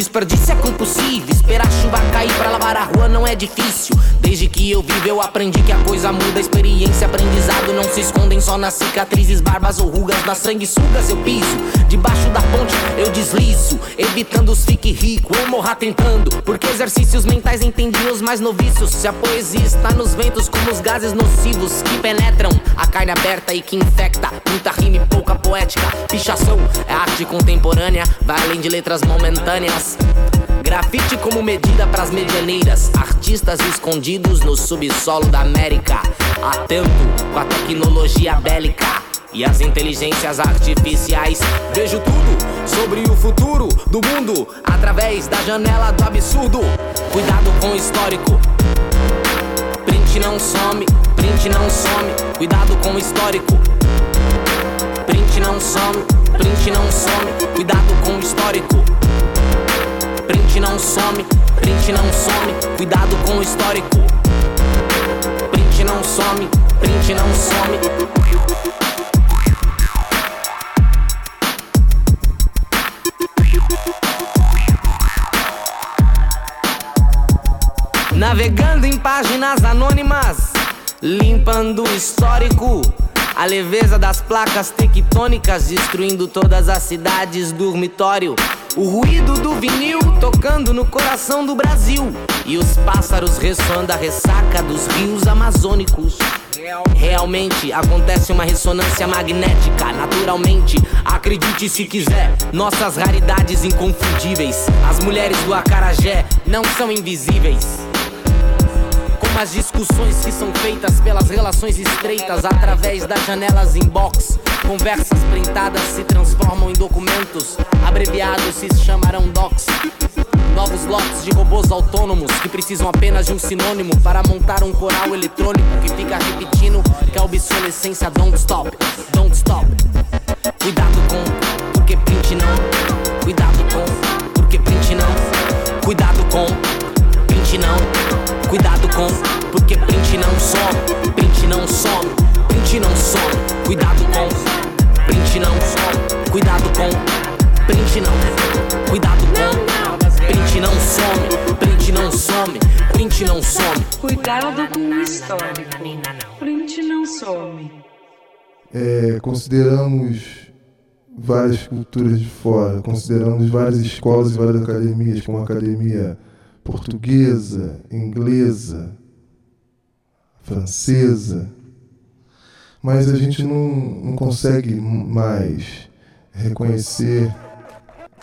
desperdício é compulsivo. Esperar chuva cair pra lavar a rua não é difícil. Desde que eu vivo, eu aprendi que a coisa muda. Experiência, aprendizado não se escondem só nas cicatrizes, barbas ou rugas. Nas sanguessugas eu piso. Debaixo da ponte eu deslizo. Evitando os fique rico, eu morra tentando. Porque exercícios mentais entendem os mais noviços. Se a poesia está nos ventos, como os gases nocivos que penetram a carne aberta e que infecta. Muita rima e pouca poética. Pichação é arte contemporânea vai além de letras momentâneas. Grafite como medida pras medianeiras, artistas escondidos no subsolo da América. Atento com a tecnologia bélica e as inteligências artificiais. Vejo tudo sobre o futuro do mundo através da janela do absurdo. Cuidado com o histórico. Print não some, print não some. Cuidado com o histórico. Print não some, print não some. Cuidado com o histórico. Print não some, print não some. Cuidado com o histórico. Print não some, print não some. Navegando em páginas anônimas, limpando o histórico a leveza das placas tectônicas destruindo todas as cidades dormitório. O ruído do vinil tocando no coração do Brasil. E os pássaros ressoando a ressaca dos rios amazônicos. Realmente acontece uma ressonância magnética, naturalmente. Acredite se quiser, nossas raridades inconfundíveis. As mulheres do Acarajé não são invisíveis as discussões que são feitas pelas relações estreitas através das janelas inbox. Conversas printadas se transformam em documentos, abreviados se chamarão docs. Novos lotes de robôs autônomos que precisam apenas de um sinônimo para montar um coral eletrônico que fica repetindo que a obsolescência don't stop, don't stop. Cuidado com, porque print não. Cuidado com, porque print não. Cuidado com, print não. Cuidado com, porque print não some, print não some, print não some. Cuidado com, print não some, cuidado com, print não. Cuidado com, print não some, print não some, print não some. Cuidado com o histórico, print não some. É, consideramos várias culturas de fora, consideramos várias escolas e várias academias, como a academia portuguesa, inglesa, francesa, mas a gente não, não consegue mais reconhecer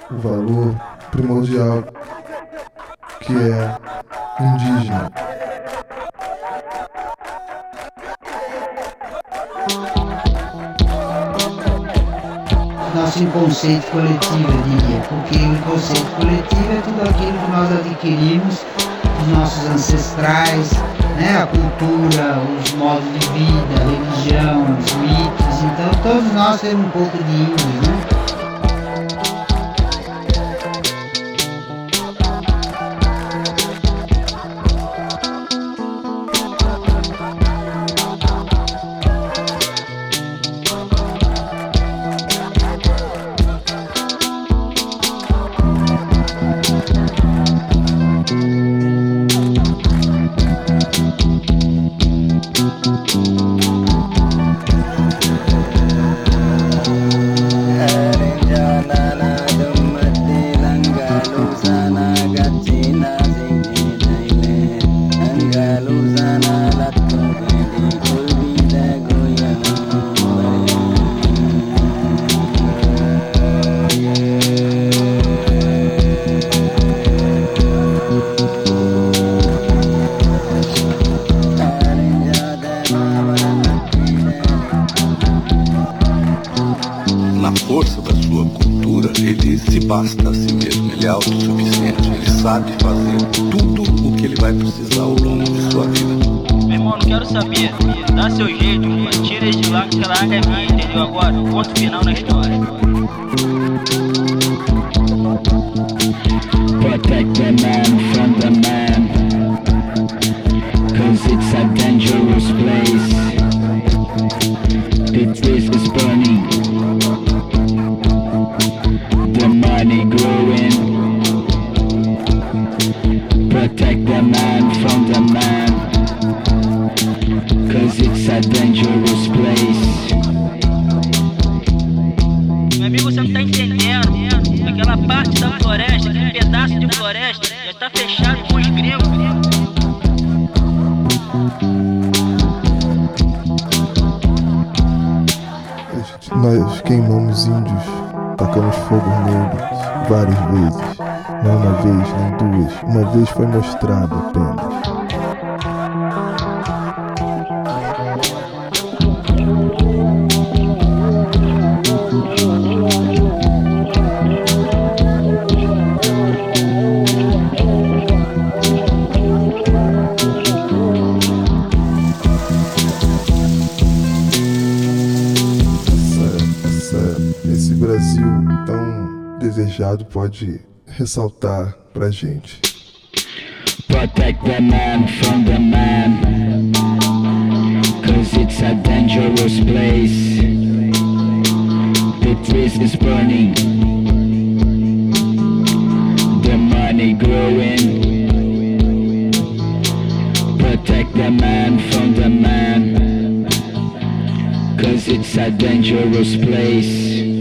o valor primordial que é indígena. Nosso inconsciente coletivo, eu diria, porque o inconsciente coletivo é tudo aquilo que nós adquirimos dos nossos ancestrais, né? a cultura, os modos de vida, a religião, os mitos, então todos nós temos um pouco de índio, né? pode ressaltar pra gente? Protect the man from the man, cause it's a dangerous place. The trees is burning, the money growing. Protect the man from the man, cause it's a dangerous place.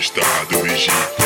estado do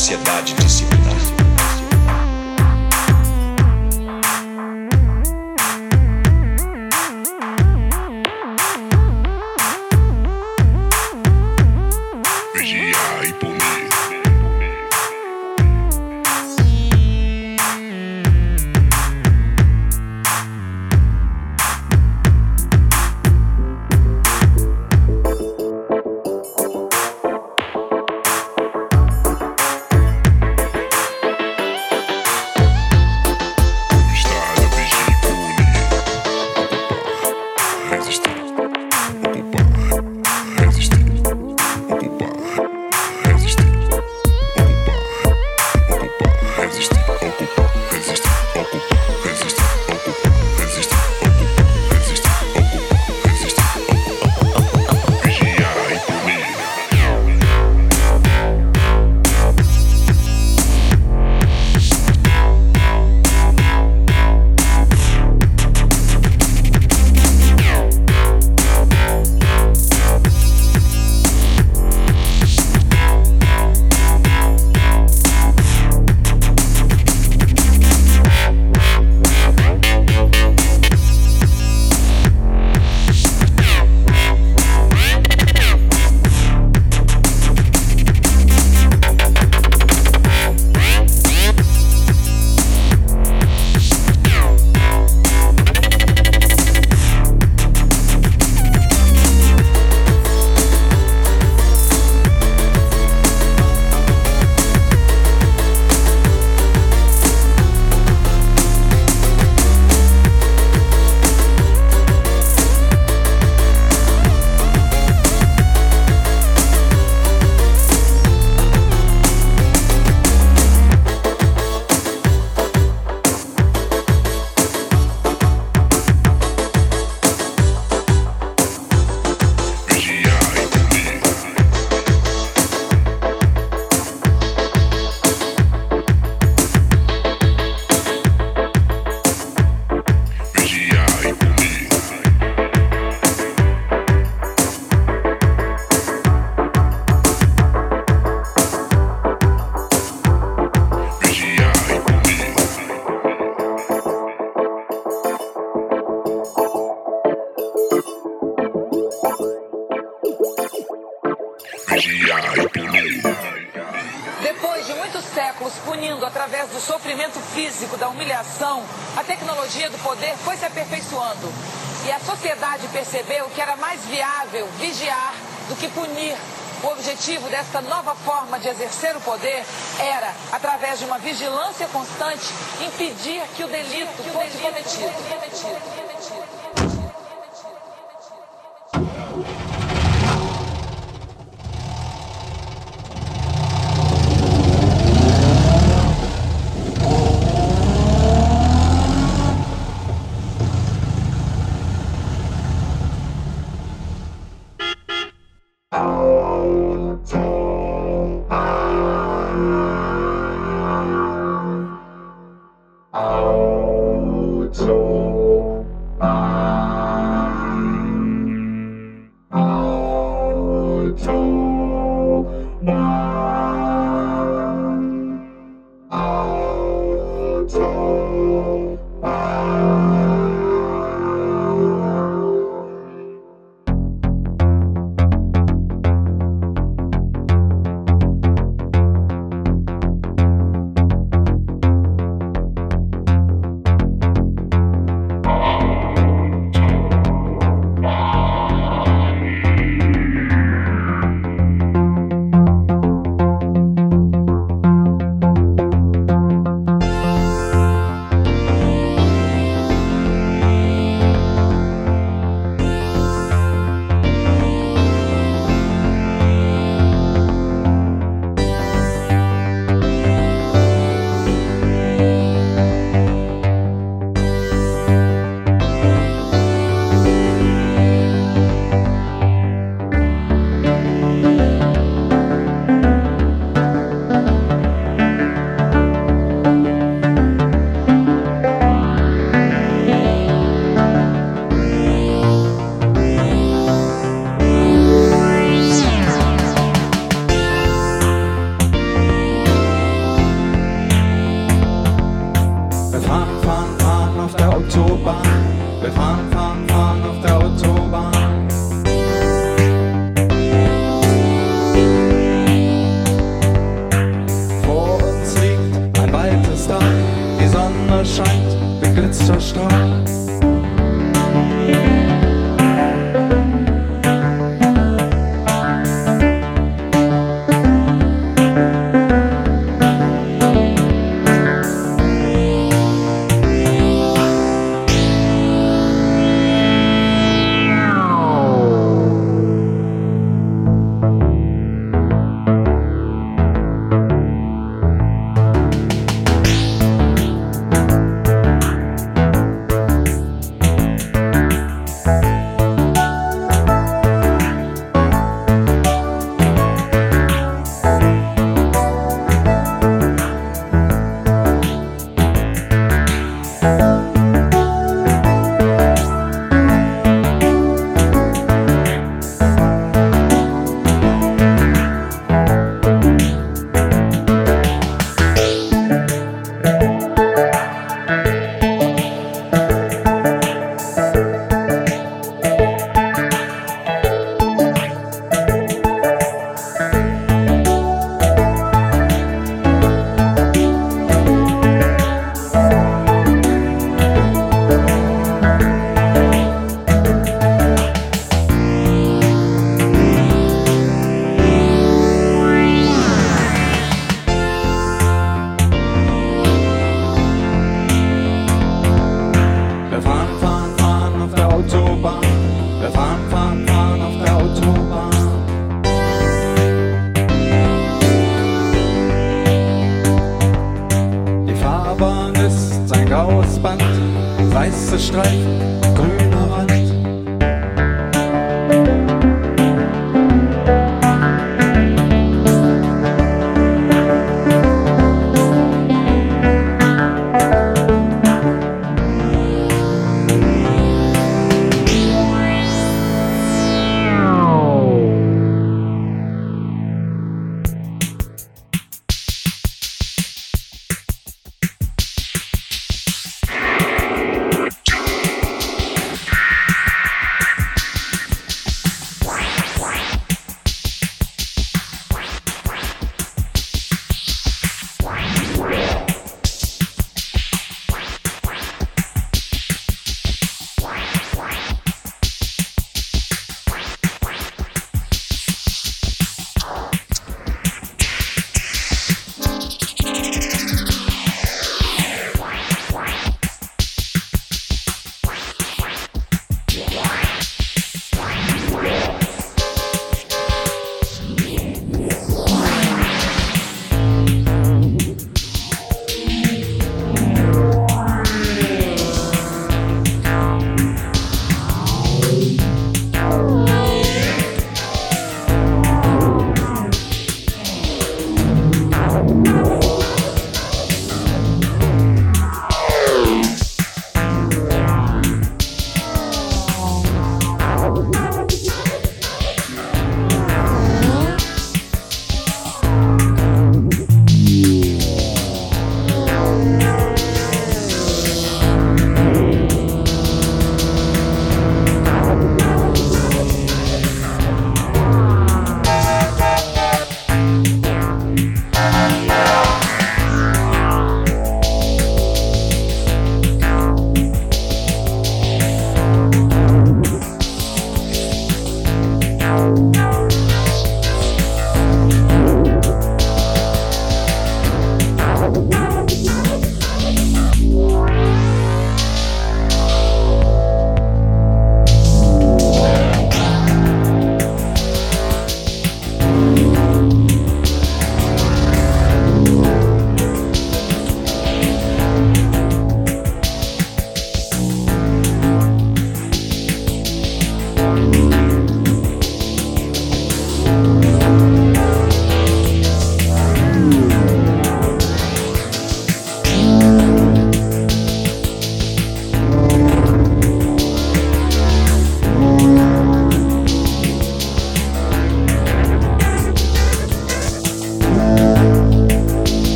sociedade disciplinada. Controlar. Sociedade disciplinar. esta nova forma de exercer o poder era, através de uma vigilância constante, impedir que o delito fosse cometido. you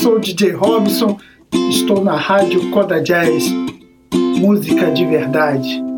Sou DJ Robson, estou na rádio Coda Jazz, música de verdade.